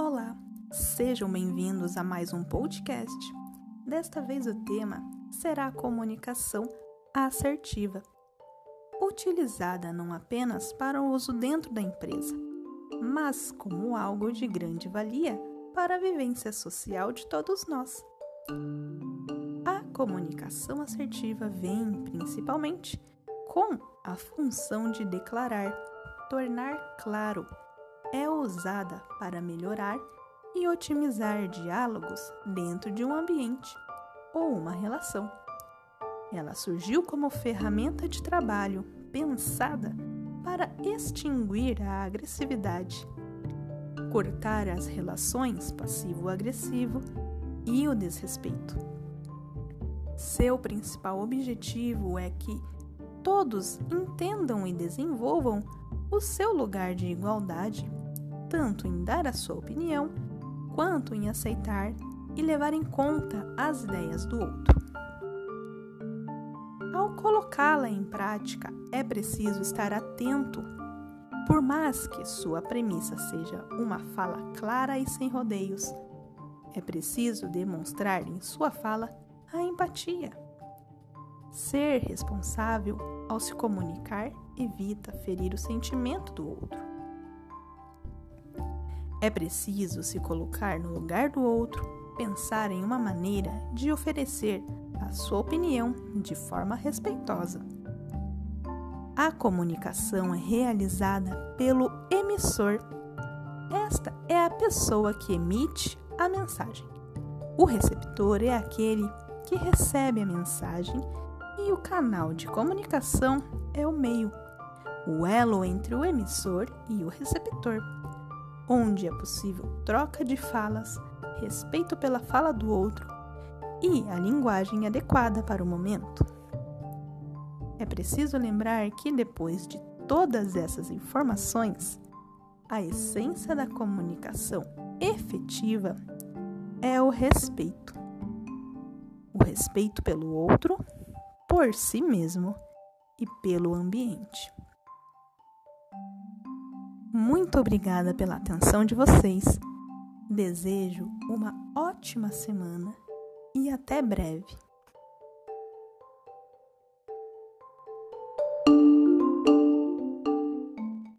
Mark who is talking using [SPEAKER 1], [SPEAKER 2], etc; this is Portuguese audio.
[SPEAKER 1] Olá, sejam bem-vindos a mais um podcast. Desta vez o tema será a comunicação assertiva, utilizada não apenas para o uso dentro da empresa, mas como algo de grande valia para a vivência social de todos nós. A comunicação assertiva vem principalmente com a função de declarar, tornar claro é usada para melhorar e otimizar diálogos dentro de um ambiente ou uma relação. Ela surgiu como ferramenta de trabalho pensada para extinguir a agressividade, cortar as relações passivo-agressivo e o desrespeito. Seu principal objetivo é que todos entendam e desenvolvam o seu lugar de igualdade tanto em dar a sua opinião quanto em aceitar e levar em conta as ideias do outro. Ao colocá-la em prática, é preciso estar atento. Por mais que sua premissa seja uma fala clara e sem rodeios, é preciso demonstrar em sua fala a empatia. Ser responsável ao se comunicar evita ferir o sentimento do outro. É preciso se colocar no lugar do outro, pensar em uma maneira de oferecer a sua opinião de forma respeitosa. A comunicação é realizada pelo emissor. Esta é a pessoa que emite a mensagem. O receptor é aquele que recebe a mensagem e o canal de comunicação é o meio, o elo entre o emissor e o receptor onde é possível troca de falas, respeito pela fala do outro e a linguagem adequada para o momento. É preciso lembrar que depois de todas essas informações, a essência da comunicação efetiva é o respeito. O respeito pelo outro, por si mesmo e pelo ambiente. Muito obrigada pela atenção de vocês. Desejo uma ótima semana e até breve.